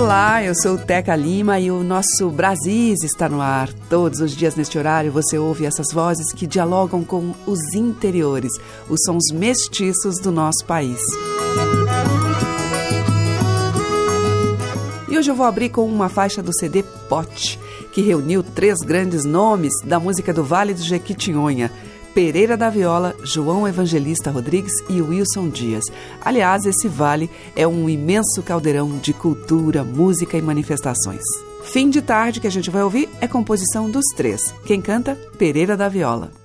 Olá, eu sou Teca Lima e o nosso Brasis está no ar. Todos os dias neste horário você ouve essas vozes que dialogam com os interiores, os sons mestiços do nosso país. E hoje eu vou abrir com uma faixa do CD Pote, que reuniu três grandes nomes da música do Vale do Jequitinhonha. Pereira da Viola, João Evangelista Rodrigues e Wilson Dias. Aliás, esse vale é um imenso caldeirão de cultura, música e manifestações. Fim de tarde que a gente vai ouvir é composição dos três. Quem canta? Pereira da Viola.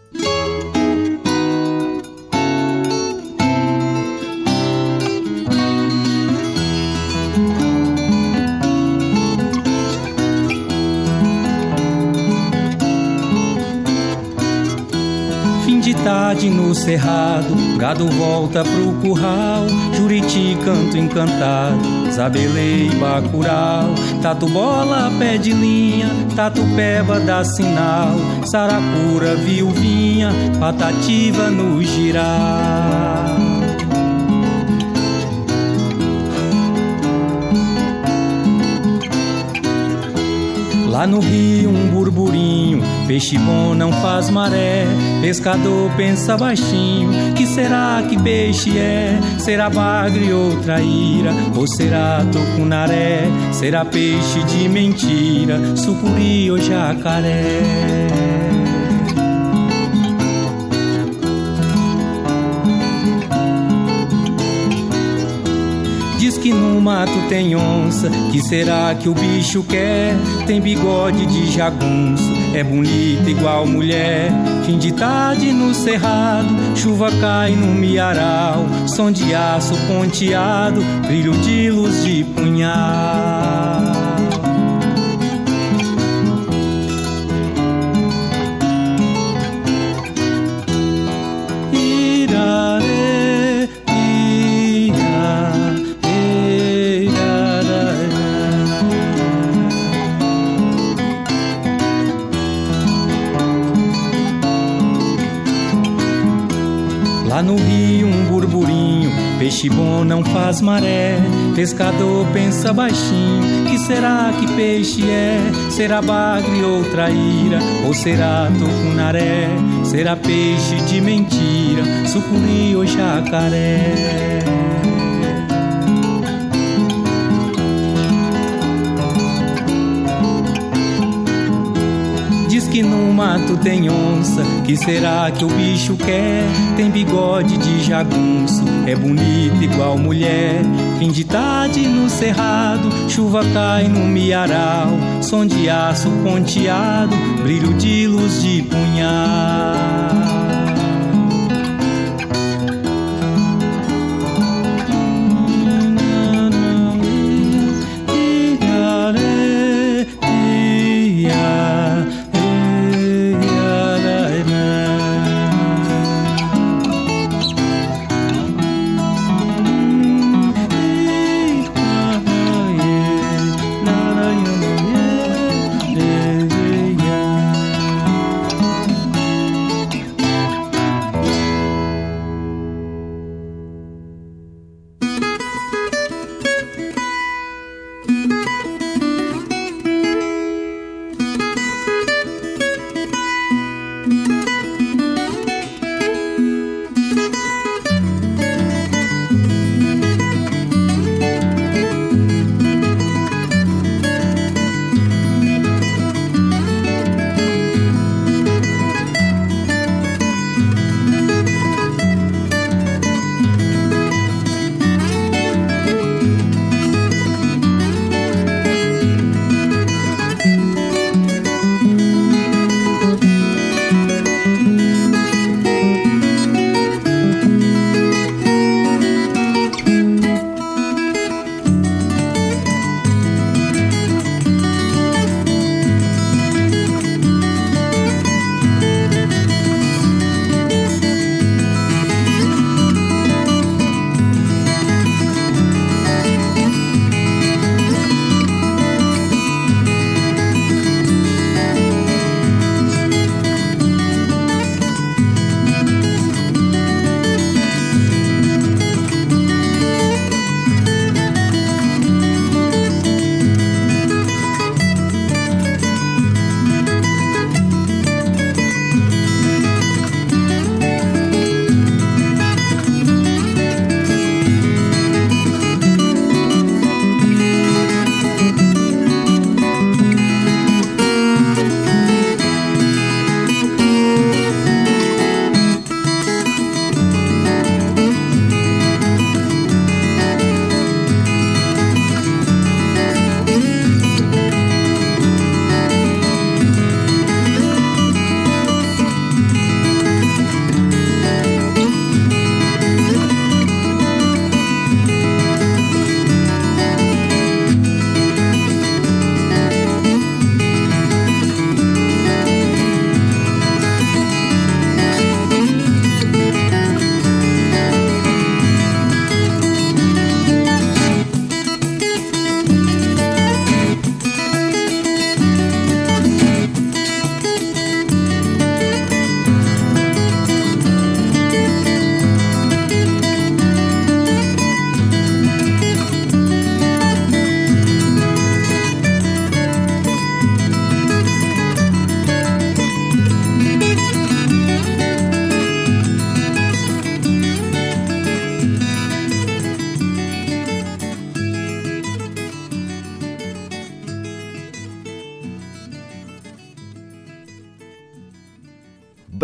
Tarde no cerrado, gado volta pro curral, juriti canto encantado, zabelei bacural, tatu bola pé de linha, tatu peba dá sinal, saracura viuvinha, patativa no girar. Lá no rio um burburinho, peixe bom não faz maré. Pescador pensa baixinho, que será que peixe é? Será bagre ou traíra? Ou será tucunaré? Será peixe de mentira, sucuri ou jacaré? Que no mato tem onça, que será que o bicho quer? Tem bigode de jagunço, é bonita igual mulher. Fim de tarde no cerrado, chuva cai no miaral, som de aço ponteado, brilho de luz de punhal. Peixe bom não faz maré. Pescador pensa baixinho, que será que peixe é? Será bagre ou traíra? Ou será tucunaré? Será peixe de mentira, sucuri ou jacaré? Que no mato tem onça, que será que o bicho quer? Tem bigode de jagunço, é bonita igual mulher. Fim de tarde no cerrado, chuva cai no miaral, som de aço ponteado, brilho de luz de punhal.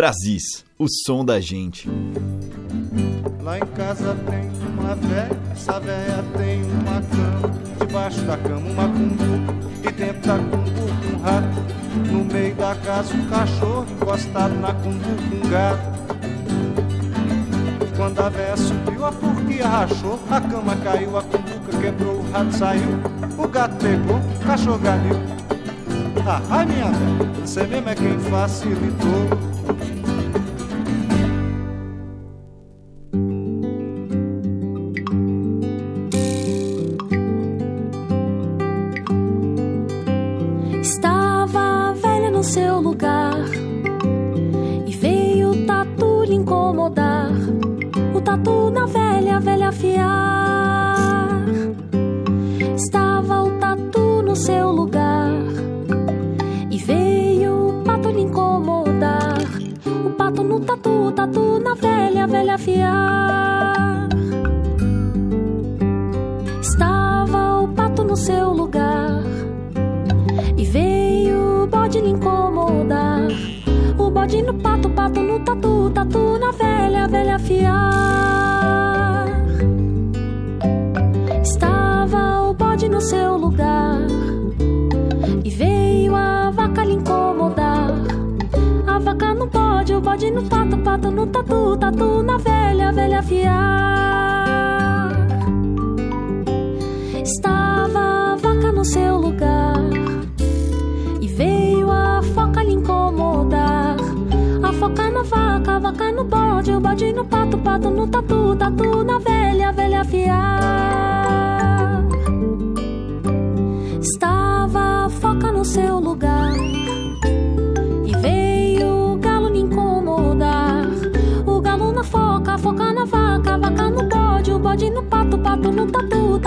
Brasis, o som da gente. Lá em casa tem uma velha, essa velha tem uma cama, debaixo da cama uma cumbu, e dentro da cumbu um rato, no meio da casa um cachorro encostado na cumbu um gato. Quando a véia subiu, a furquia rachou, a cama caiu, a cumbuca quebrou, o rato saiu, o gato pegou, o cachorro ganiu. Ah, ai minha velha, você mesmo é quem facilitou.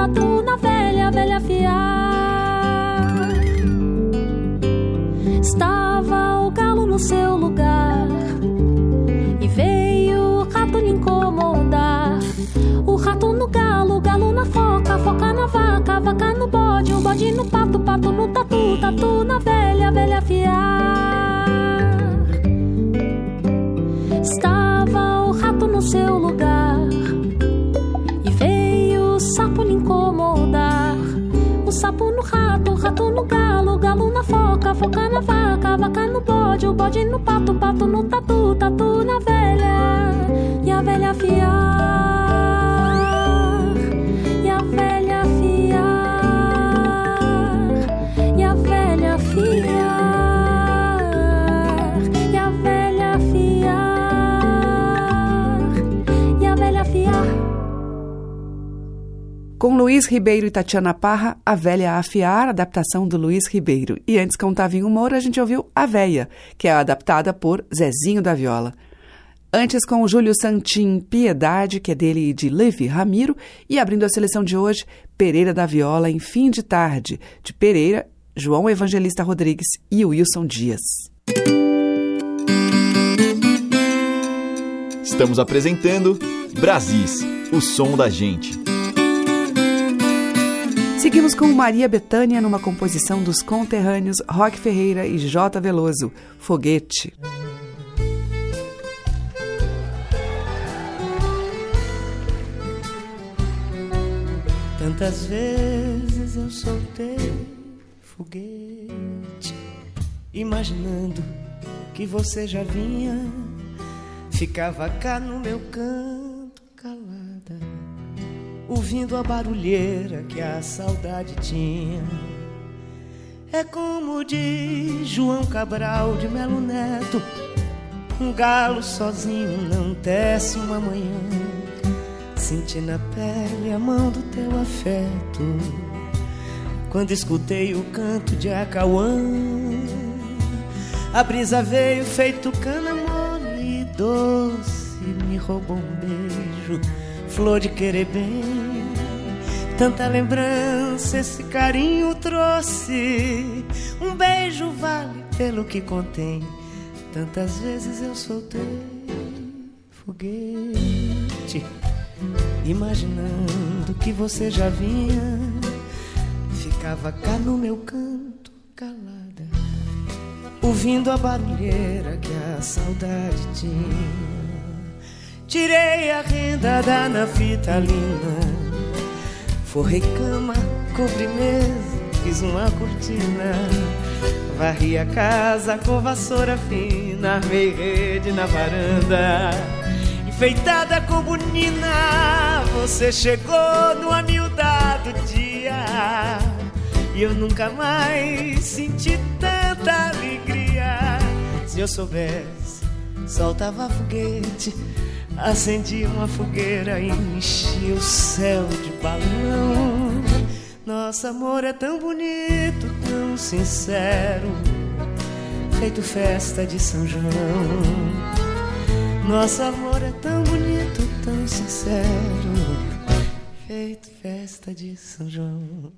tatu na velha, velha fiar. Estava o galo no seu lugar e veio o rato lhe incomodar. O rato no galo, galo na foca, foca na vaca, vaca no bode, o bode no pato, o pato no tatu, tatu na velha, velha fiar. faca, foca na vaca, vaca no bode, o bode no pato, pato no tatu, tatu na velha, e a velha fiada. Luiz Ribeiro e Tatiana Parra, A Velha Afiar, adaptação do Luiz Ribeiro. E antes com Tavinho Moura, a gente ouviu A Véia, que é adaptada por Zezinho da Viola. Antes com o Júlio Santin, Piedade, que é dele e de Levi Ramiro. E abrindo a seleção de hoje, Pereira da Viola, em Fim de Tarde, de Pereira, João Evangelista Rodrigues e Wilson Dias. Estamos apresentando Brasis, o som da gente. Seguimos com Maria Bethânia numa composição dos conterrâneos Roque Ferreira e J. Veloso, Foguete. Tantas vezes eu soltei foguete, imaginando que você já vinha, ficava cá no meu canto calada ouvindo a barulheira que a saudade tinha. É como diz João Cabral de Melo Neto: um galo sozinho não tece uma manhã. Senti na pele a mão do teu afeto. Quando escutei o canto de Acauã, a brisa veio feito cana mole e doce, me roubou um beijo flor de querer bem. Tanta lembrança esse carinho trouxe. Um beijo vale pelo que contém. Tantas vezes eu soltei foguete, imaginando que você já vinha. Ficava cá no meu canto calada. ouvindo a barulheira que a saudade tinha. Tirei a renda da naftalina, forrei cama, cobri mesa, fiz uma cortina. Varri a casa com vassoura fina, armei rede na varanda, enfeitada com bonina. Você chegou no amildado dia e eu nunca mais senti tanta alegria. Se eu soubesse, soltava foguete, acendia uma fogueira e enchia o céu de balão. Nosso amor é tão bonito, tão sincero, feito festa de São João. Nosso amor é tão bonito, tão sincero, feito festa de São João.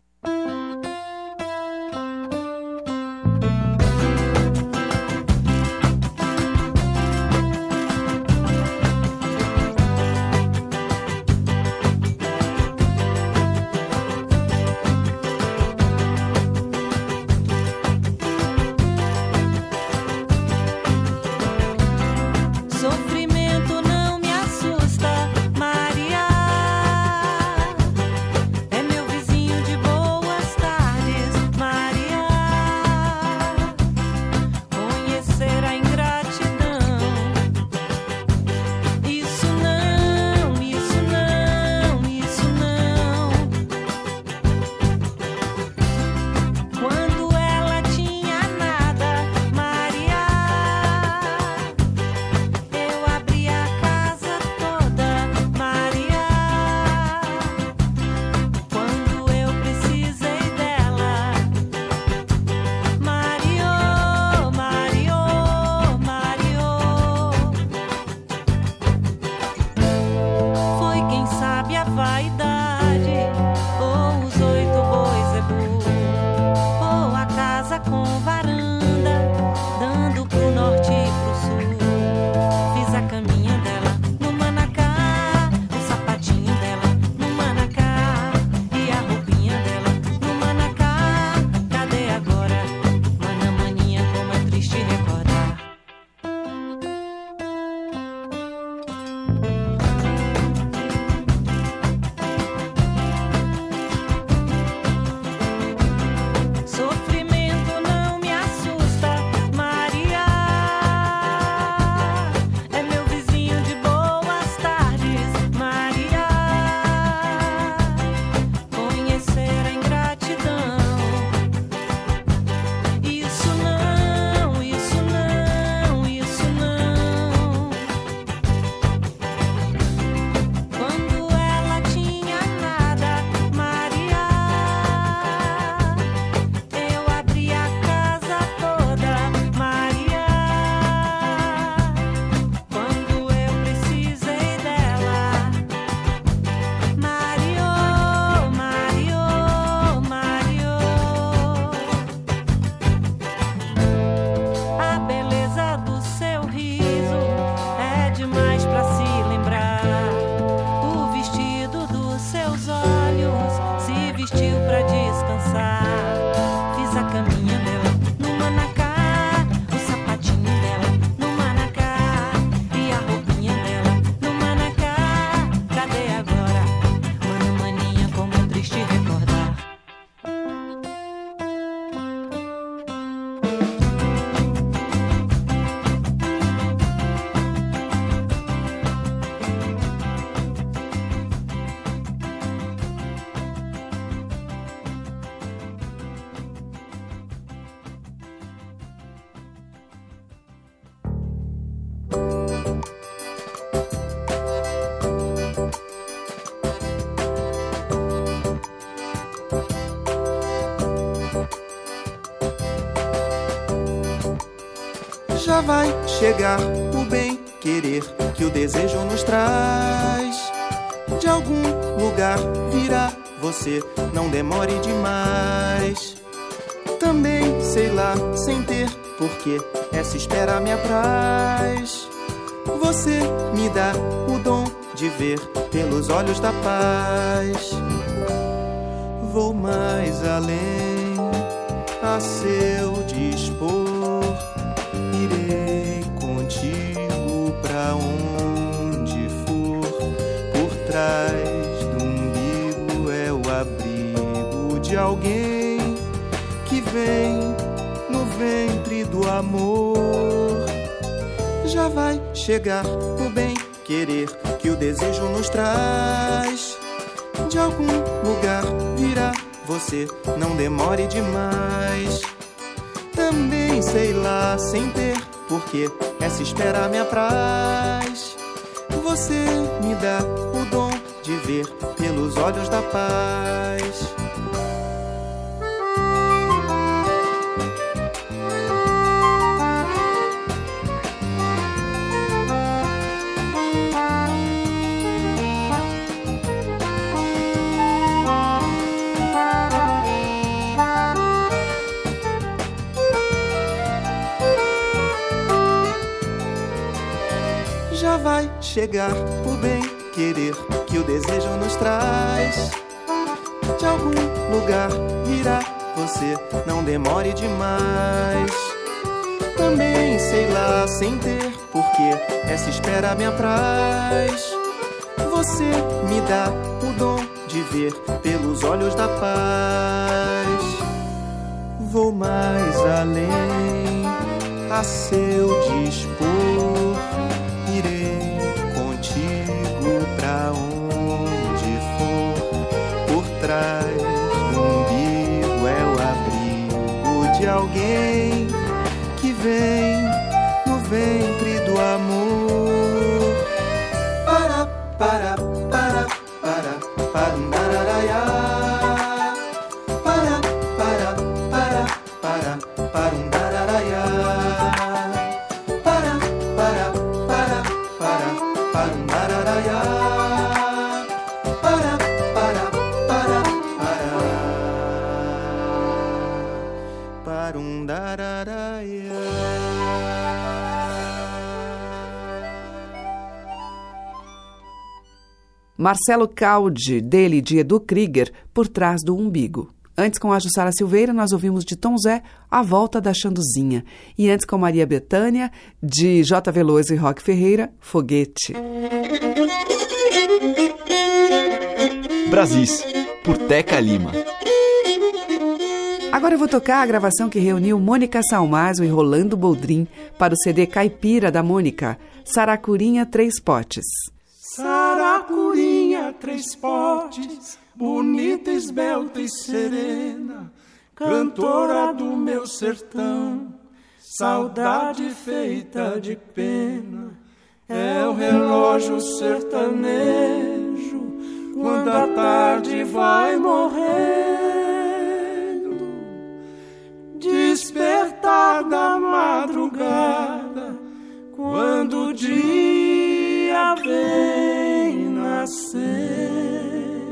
Chegar o bem querer que o desejo nos traz. De algum lugar virá você, não demore demais. Também sei lá, sem ter porquê, essa espera me apraz. Você me dá o dom de ver pelos olhos da paz. Vou mais além a seu dispor de alguém que vem no ventre do amor. Já vai chegar o bem querer que o desejo nos traz. De algum lugar virá você, não demore demais. Também sei lá sem ter porque essa espera me apraz. Você me dá o dom de ver pelos olhos da paz. Chegar o bem querer que o desejo nos traz. De algum lugar virá você, não demore demais. Também sei lá sem ter, porque essa espera me apraz. Você me dá o dom de ver pelos olhos da paz. Vou mais além a seu dispor. Trás do umbigo é o abrigo de alguém que vem no ventre Marcelo Caldi, dele de Edu Krieger, Por Trás do Umbigo. Antes, com a Jussara Silveira, nós ouvimos de Tom Zé A Volta da Xanduzinha. E antes, com Maria Bethânia, de J. Veloso e Roque Ferreira, Foguete. Brasis, por Teca Lima. Agora eu vou tocar a gravação que reuniu Mônica Salmazo e Rolando Boldrin para o CD Caipira da Mônica, Saracurinha Três Potes. Saracurinha, três potes, bonita, esbelta e serena, cantora do meu sertão, saudade feita de pena, é o relógio sertanejo, quando a tarde vai morrendo, despertar da madrugada, quando o dia vem nascendo.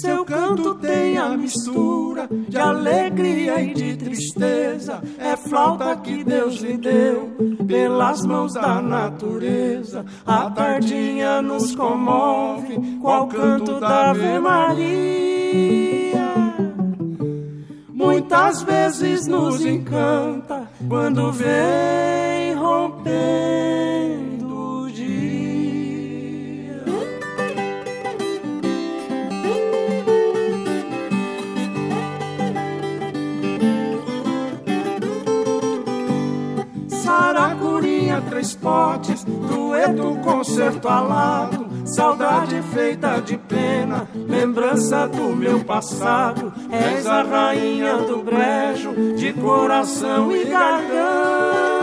Seu canto tem a mistura de alegria e de tristeza. É flauta que Deus lhe deu pelas mãos da natureza. A tardinha nos comove, qual canto da Ave Maria. Muitas vezes nos encanta quando vem três potes, dueto, concerto alado. Saudade feita de pena, lembrança do meu passado. És a rainha do brejo, de coração e garganta.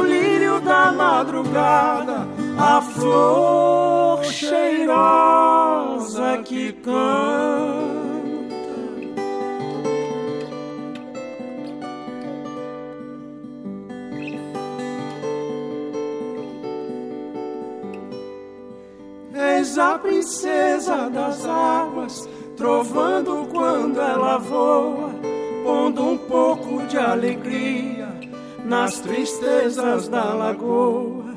O lírio da madrugada, a flor cheirosa que canta. És a princesa das águas, trovando quando ela voa, pondo um pouco de alegria nas tristezas da lagoa.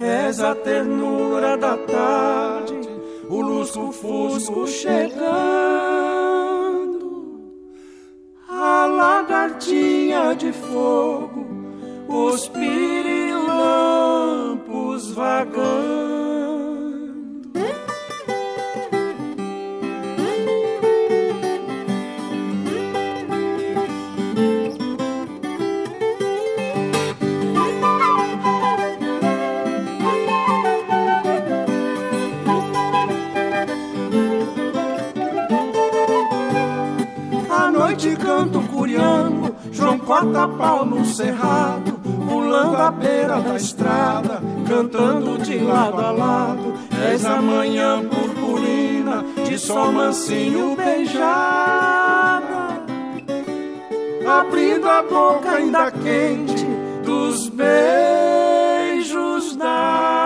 És a ternura da tarde, o lusco-fusco chegando, a lagartinha de fogo, os pirilampos vagando. Corta pau no cerrado, pulando a beira da estrada, cantando de lado a lado. És a manhã purpurina de sol mansinho beijada, abrindo a boca ainda quente dos beijos da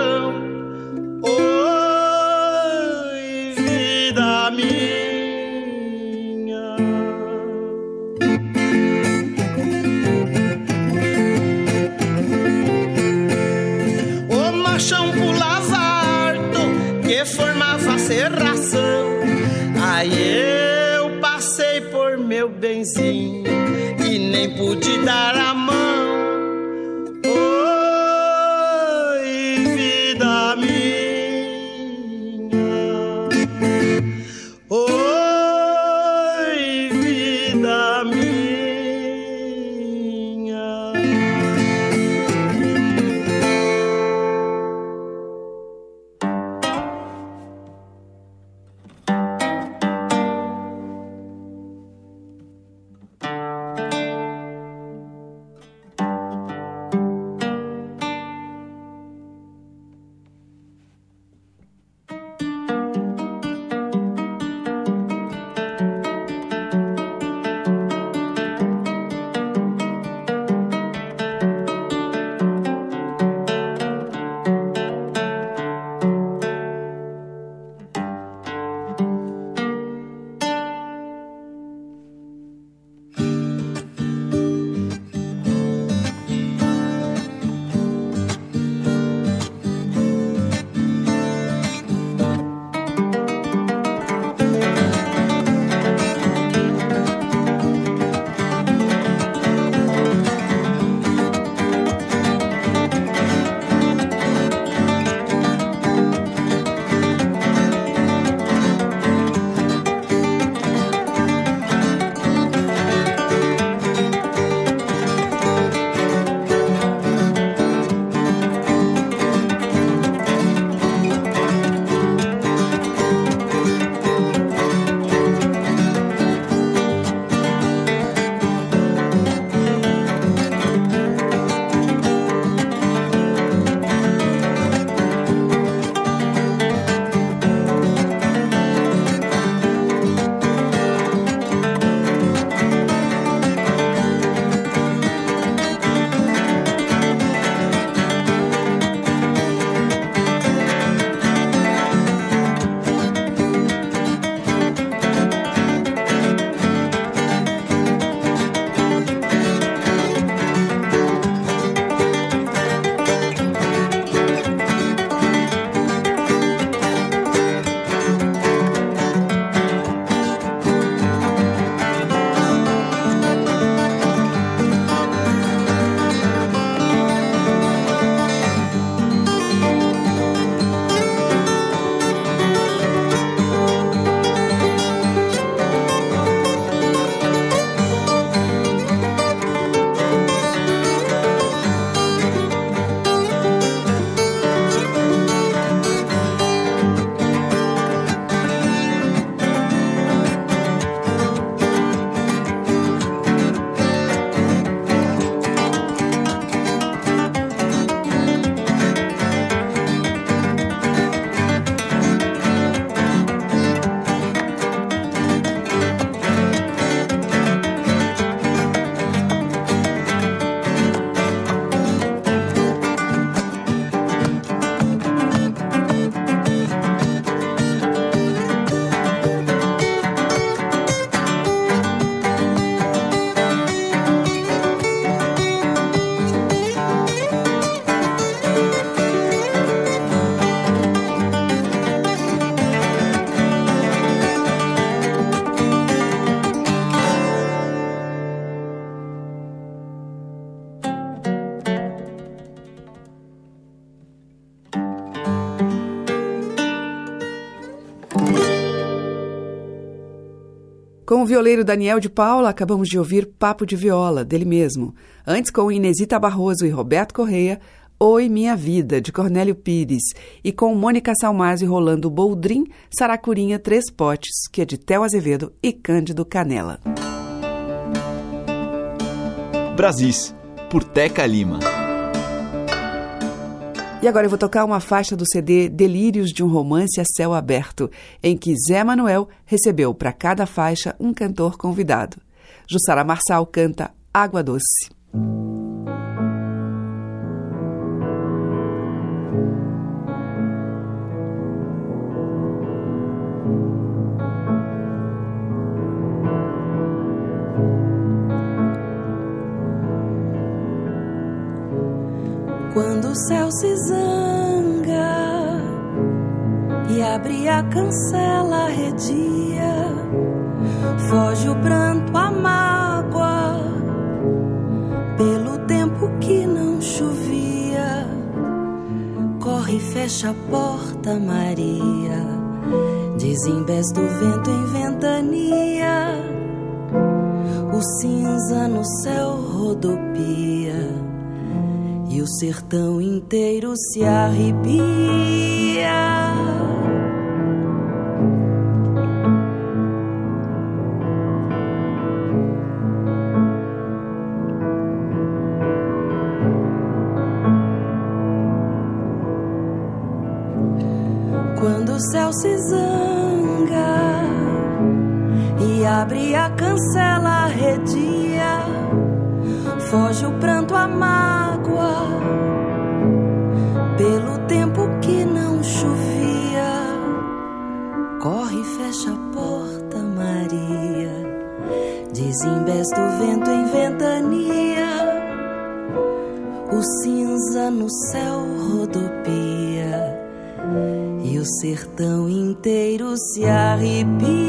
Com o violeiro Daniel de Paula, acabamos de ouvir Papo de Viola, dele mesmo. Antes, com Inesita Barroso e Roberto Correia, Oi Minha Vida, de Cornélio Pires. E com Mônica Salmásio rolando Boldrin, Saracurinha Três Potes, que é de Tel Azevedo e Cândido Canela. Brasis, por Teca Lima. E agora eu vou tocar uma faixa do CD Delírios de um Romance a Céu Aberto, em que Zé Manuel recebeu para cada faixa um cantor convidado. Jussara Marçal canta Água Doce. Se zanga e abre a cancela arredia, foge o pranto, a mágoa, pelo tempo que não chovia, corre e fecha a porta, Maria, desembesta o vento em ventania, o cinza no céu rodopia e o sertão inteiro se arrepia. Sertão inteiro se arrepia.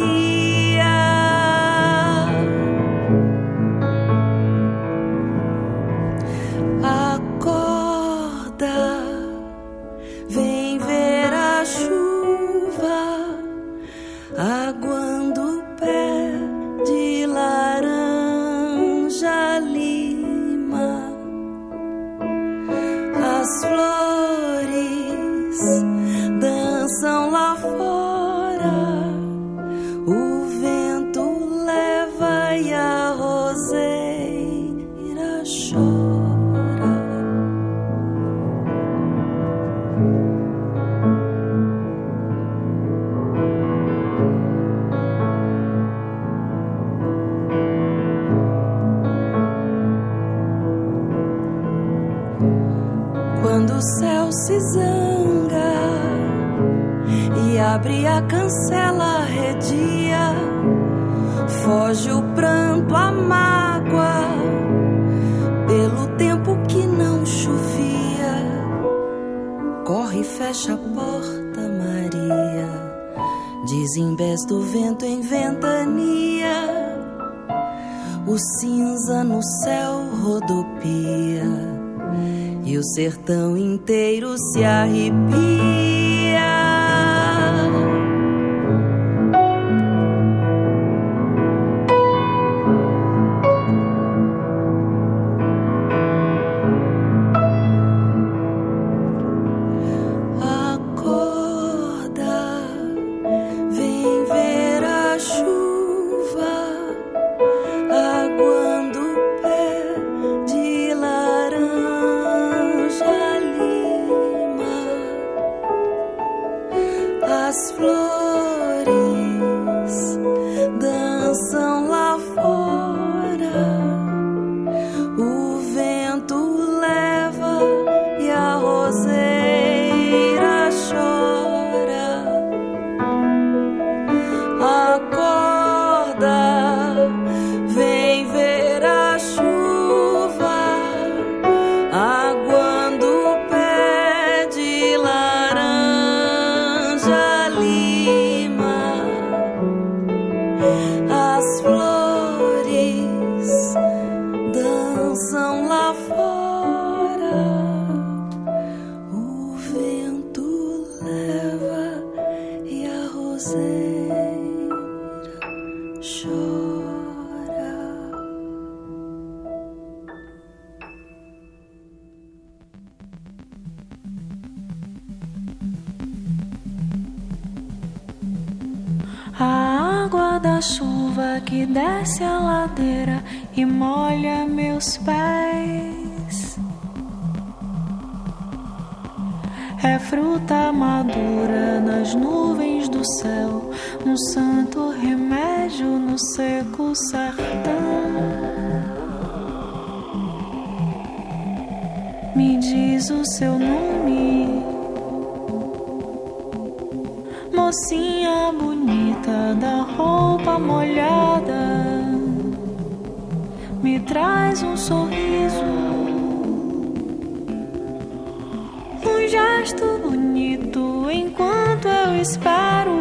Gesto bonito enquanto eu espero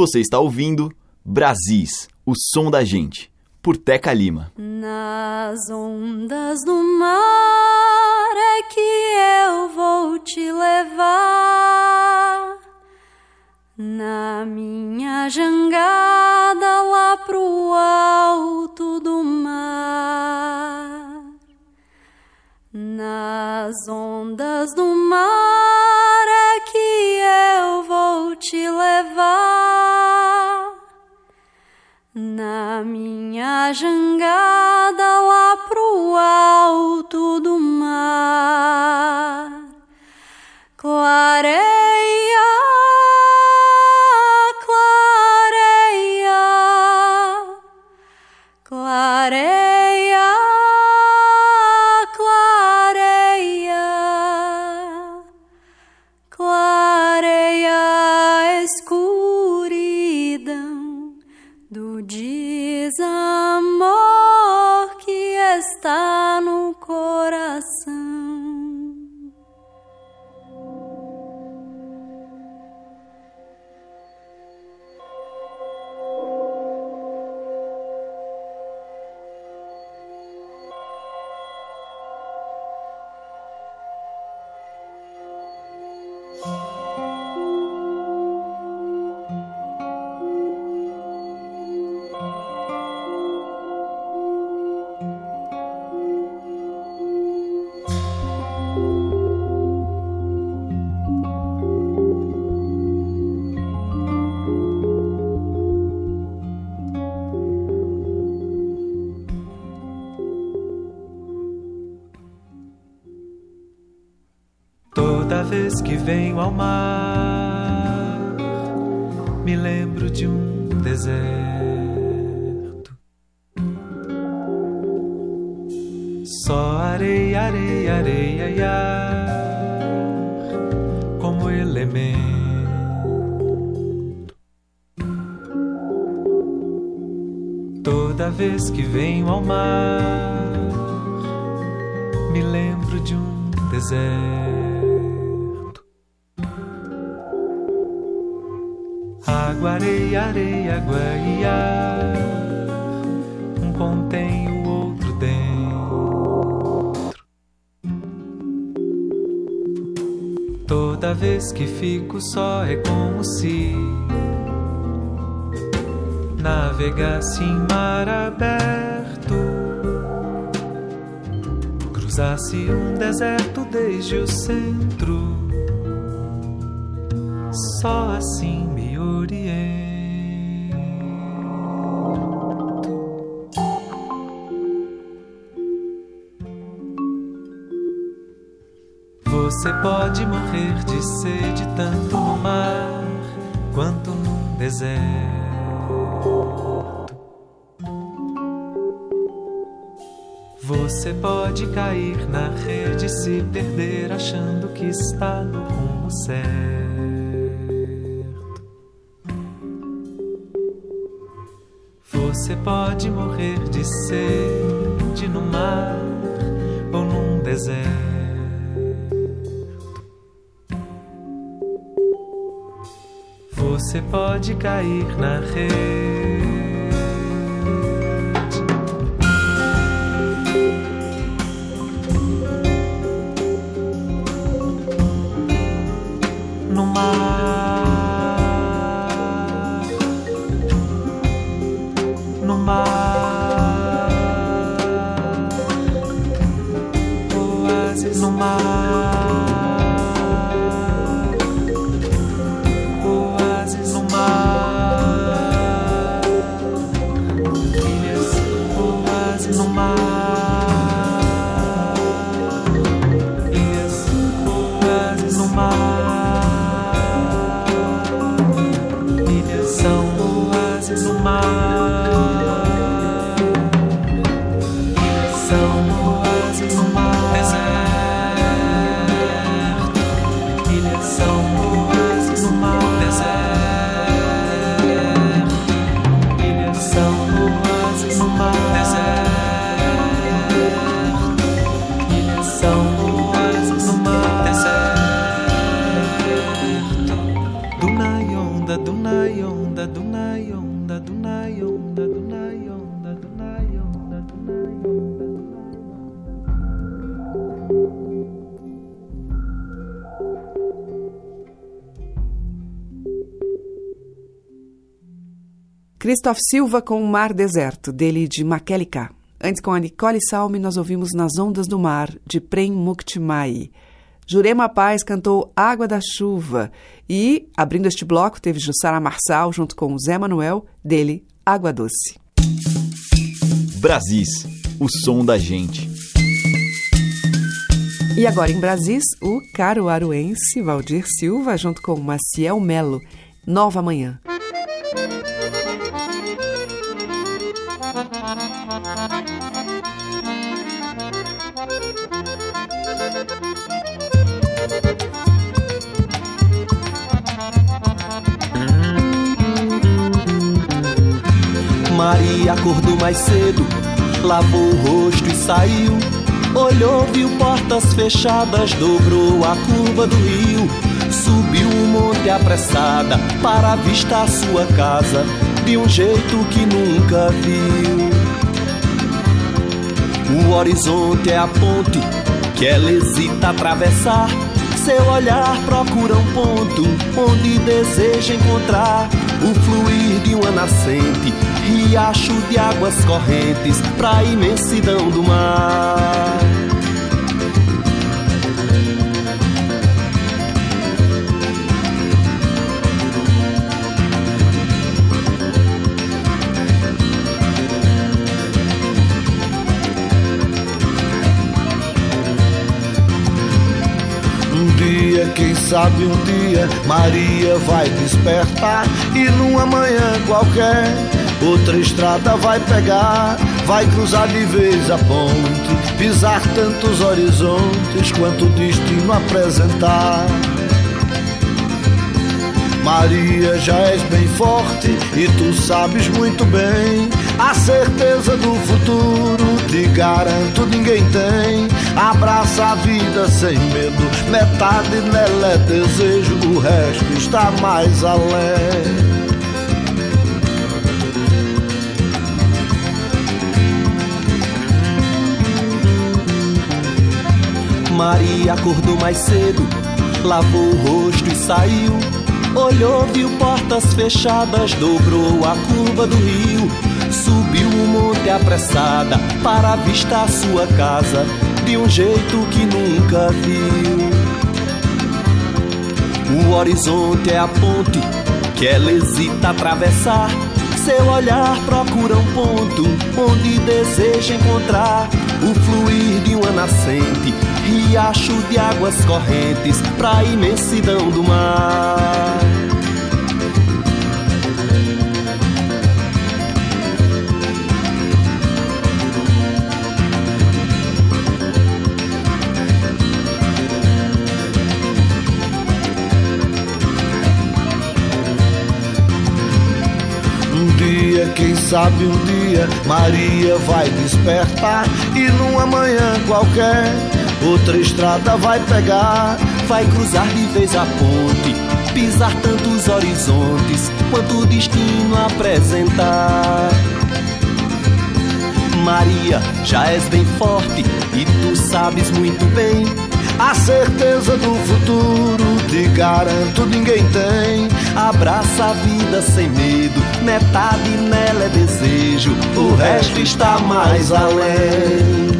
Você está ouvindo Brasis, o som da gente, por Teca Lima. Nas ondas do mar é que eu vou te levar. Na minha jangada lá pro alto do mar. Nas ondas do mar é que eu vou te levar. Na minha jangada lá pro alto do mar, clareia, Vez que venho ao mar, me lembro de um deserto. Só areia, areia, areia e ar como elemento. Toda vez que venho ao mar, me lembro de um deserto. Água, areia, ar. Um contém o outro dentro. Toda vez que fico só é como se navegasse em mar aberto. Cruzasse um deserto desde o centro. Só assim me Você pode morrer de sede tanto no mar quanto num deserto. Você pode cair na rede e se perder achando que está no rumo certo. Você pode morrer de sede no mar ou num deserto. Você pode cair na rede. Christoph Silva com o Mar Deserto, dele de Makeli K. Antes, com a Nicole Salme, nós ouvimos Nas Ondas do Mar, de Prem Muktimai. Jurema Paz cantou Água da Chuva. E, abrindo este bloco, teve Jussara Marçal junto com o Zé Manuel, dele Água Doce. Brasis, o som da gente. E agora em Brasis, o caruaruense Valdir Silva junto com Maciel Melo, Nova Manhã. Maria acordou mais cedo, lavou o rosto e saiu. Olhou, viu portas fechadas, dobrou a curva do rio. Subiu o monte apressada para avistar sua casa de um jeito que nunca viu. O horizonte é a ponte que ela hesita atravessar. Seu olhar procura um ponto onde deseja encontrar o fluir de uma nascente, riacho de águas correntes pra imensidão do mar. Quem sabe um dia, Maria vai despertar e numa manhã qualquer, outra estrada vai pegar, vai cruzar de vez a ponte, pisar tantos horizontes quanto o destino apresentar. Maria, já és bem forte e tu sabes muito bem. A certeza do futuro, te garanto, ninguém tem. Abraça a vida sem medo, metade nela é desejo, o resto está mais além. Maria acordou mais cedo, lavou o rosto e saiu. Olhou, viu portas fechadas, dobrou a curva do rio. Subiu o monte apressada para avistar sua casa de um jeito que nunca viu. O horizonte é a ponte que ela hesita atravessar. Seu olhar procura um ponto onde deseja encontrar o fluir de uma nascente, riacho de águas correntes pra imensidão do mar. Quem sabe um dia Maria vai despertar e numa manhã qualquer outra estrada vai pegar, vai cruzar de vez a ponte, pisar tantos horizontes quanto o destino apresentar. Maria, já és bem forte e tu sabes muito bem. A certeza do futuro, te garanto, ninguém tem. Abraça a vida sem medo, metade nela é desejo, o resto está mais além.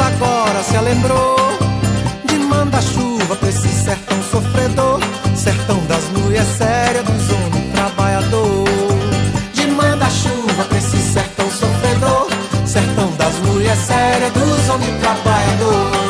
Agora se lembrou de mandar chuva pra esse sertão sofredor, sertão das mulheres sérias, dos homens trabalhador. De mandar chuva pra esse sertão sofredor, sertão das mulheres sérias, dos homens trabalhador.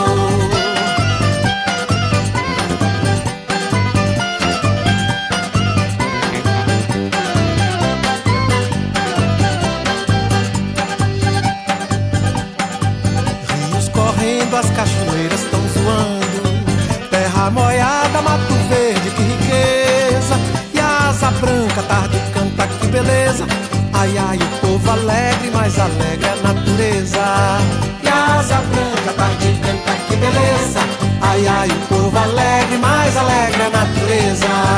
Ai, ai, o povo alegre, mais alegre a natureza. E asa branca, tarde canta, que beleza. Ai, ai, o povo alegre, mais alegre a natureza.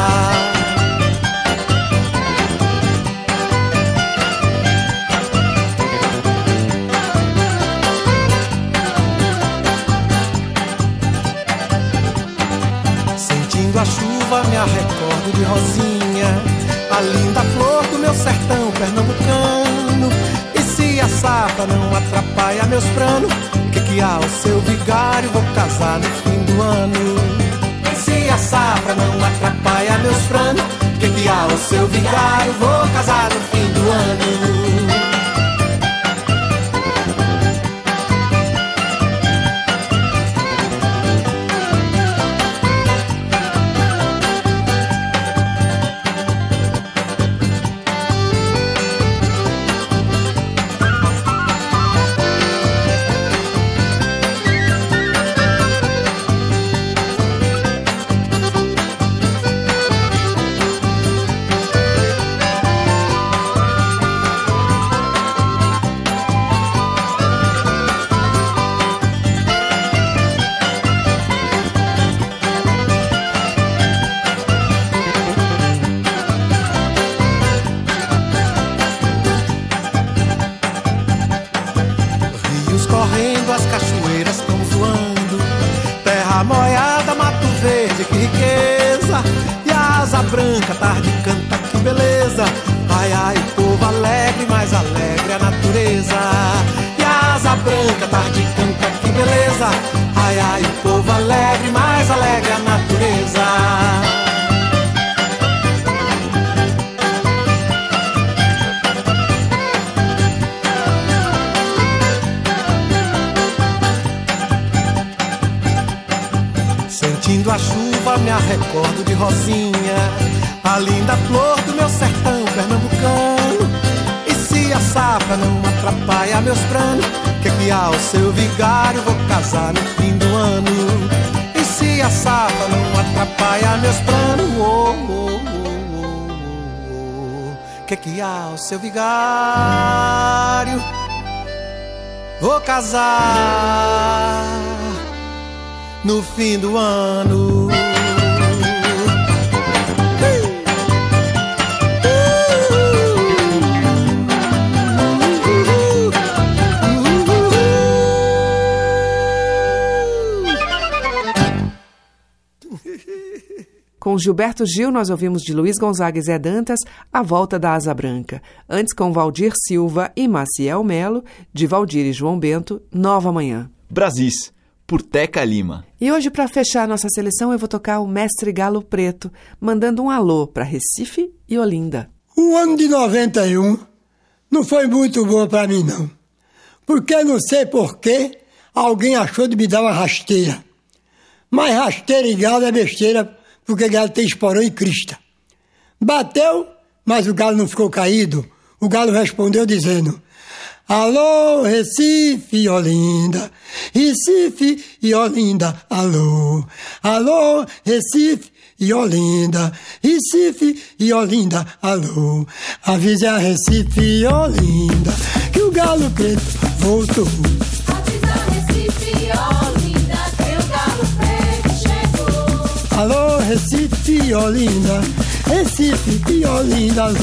Se a safra não atrapalha meus planos, que que há o seu vigário? Vou casar no fim do ano. Se a safra não atrapalha meus planos, que que há o seu vigário? Vou casar no fim do ano. meu vigário vou casar no fim do ano. E se a safra não atrapalha meus planos, oh, oh, oh, oh, que que há o seu vigário? Vou casar no fim do ano. Com Gilberto Gil, nós ouvimos de Luiz Gonzaga e Zé Dantas A Volta da Asa Branca. Antes, com Valdir Silva e Maciel Melo, de Valdir e João Bento, Nova Manhã. Brasis, por Teca Lima. E hoje, para fechar nossa seleção, eu vou tocar o Mestre Galo Preto, mandando um alô para Recife e Olinda. O ano de 91 não foi muito bom para mim, não. Porque não sei porquê, alguém achou de me dar uma rasteira. Mas rasteira e galo é besteira porque galo tem esporão e crista. Bateu, mas o galo não ficou caído. O galo respondeu dizendo: Alô, Recife Olinda, Recife e Olinda, alô. Alô, Recife e Olinda, Recife e Olinda, alô. Avise a Recife e Olinda que o galo preto voltou. Alô, Recife Olinda, Recife Olinda, alô.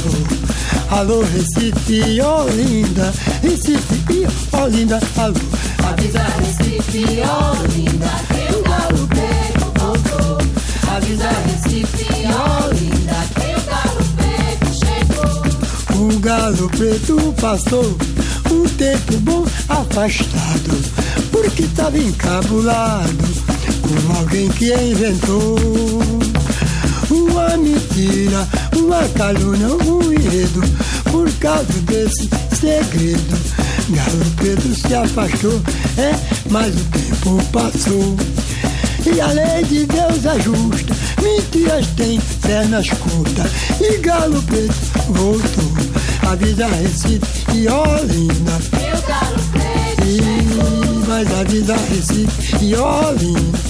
Alô, Recife Olinda, Recife Olinda, alô. Avisa Recife Olinda que o galo preto voltou. Avisa Recife Olinda que o galo preto chegou. O galo preto passou um tempo bom afastado, porque estava encabulado com alguém que inventou uma mentira, uma calúnia, um enredo. Por causa desse segredo, Galo Preto se afastou, é, mas o tempo passou. E a lei de Deus é justa, mentiras têm pernas curtas. E Galo Preto voltou, avisa Recife e Olinda. E o galo preto chegou. mais avisa Recife e Olinda.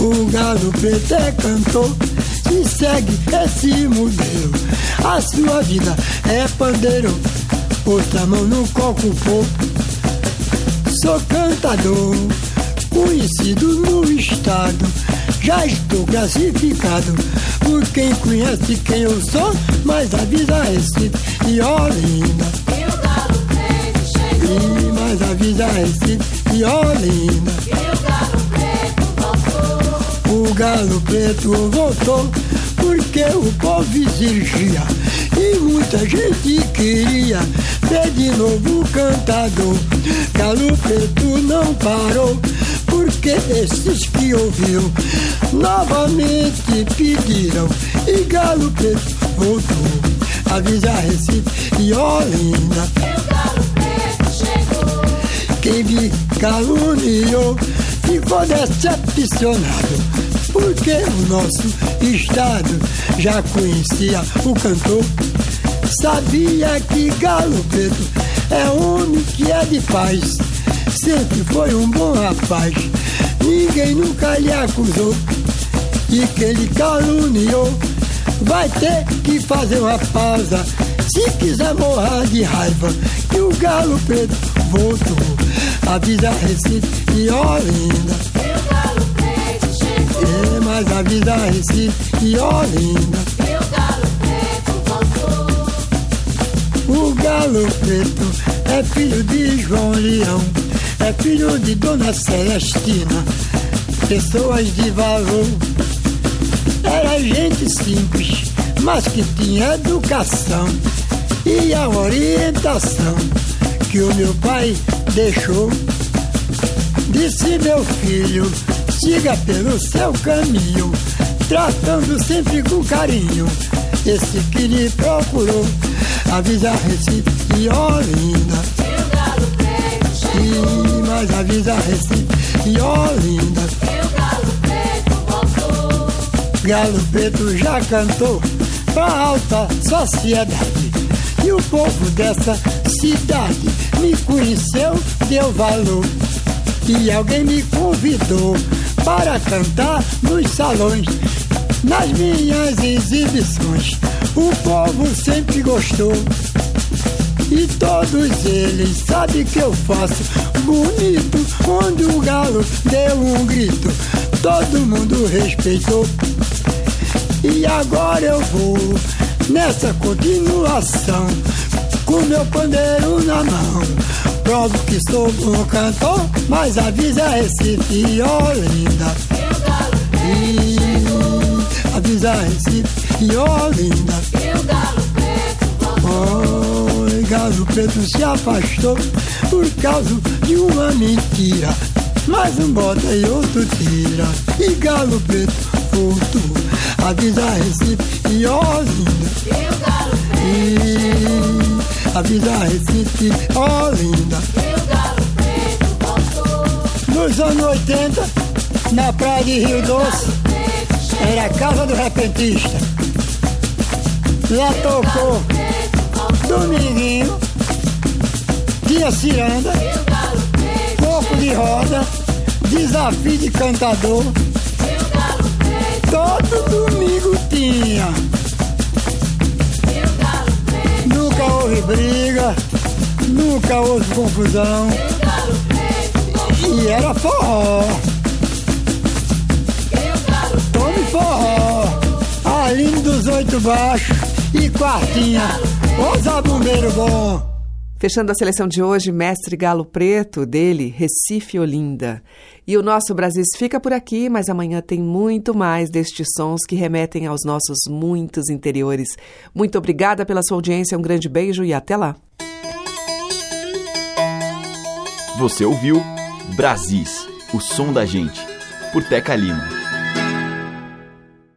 O galo preto é cantor e segue esse modelo. A sua vida é pandeiro, outra mão no coco pouco. Sou cantador, conhecido no estado. Já estou classificado por quem conhece quem eu sou, mas avisa Recife e Olinda. E o galo preto. E mais avisa Recife e Olinda. O galo preto voltou porque o povo exigia e muita gente queria ver de novo o cantador. Galo preto não parou porque esses que ouviram novamente pediram e Galo preto voltou. Avisa Recife e Olinda. O galo preto chegou. Quem me caluniou ficou decepcionado, porque o nosso estado já conhecia o cantor. Sabia que Galo Preto é homem que é de paz, sempre foi um bom rapaz, ninguém nunca lhe acusou. E quem lhe caluniou vai ter que fazer uma pausa. Se quiser morrer de raiva, que o galo preto voltou. Avisa Recife e Olinda. O galo preto chegou. É, mas avisa Recife e Olinda. O galo preto voltou. O galo preto é filho de João Leão, é filho de Dona Celestina, pessoas de valor. Era gente simples, mas que tinha educação e a orientação que o meu pai deixou. Disse meu filho, siga pelo seu caminho, tratando sempre com carinho. Esse que lhe procurou, avisa Recife e Olinda. E o galo preto chegou. E mais avisa Recife e Olinda. E o galo preto voltou. Galo Preto já cantou pra alta sociedade. E o povo dessa me conheceu, deu valor. E alguém me convidou para cantar nos salões. nas minhas exibições. O povo sempre gostou. E todos eles sabem que eu faço bonito. Onde o galo deu um grito, todo mundo respeitou. E agora eu vou nessa continuação, com meu pandeiro na mão. Provo que sou bom cantor, mas avisa Recife, ó linda. E avisa Recife, ó linda. Oi, galo preto se afastou por causa de uma mentira. Mais um bota e outro tira. E galo preto voltou. Avisa Recife e ó linda. E avisa Recife, ó linda. Nos anos 80, na praia de Rio Doce, era a casa do repentista. Lá tocou Dominguinho, Tia Ciranda, Corpo de Roda, Desafio de Cantador. Todo domingo tinha. Houve briga, nunca houve confusão. E era forró. Tome forró. Aline dos oito baixos e quartinha. Ô zabumbeiro bom. Fechando a seleção de hoje, Mestre Galo Preto, dele, Recife Olinda. E o nosso Brasil fica por aqui, mas amanhã tem muito mais destes sons que remetem aos nossos muitos interiores. Muito obrigada pela sua audiência, um grande beijo e até lá. Você ouviu Brasis, o som da gente, por Teca Lima.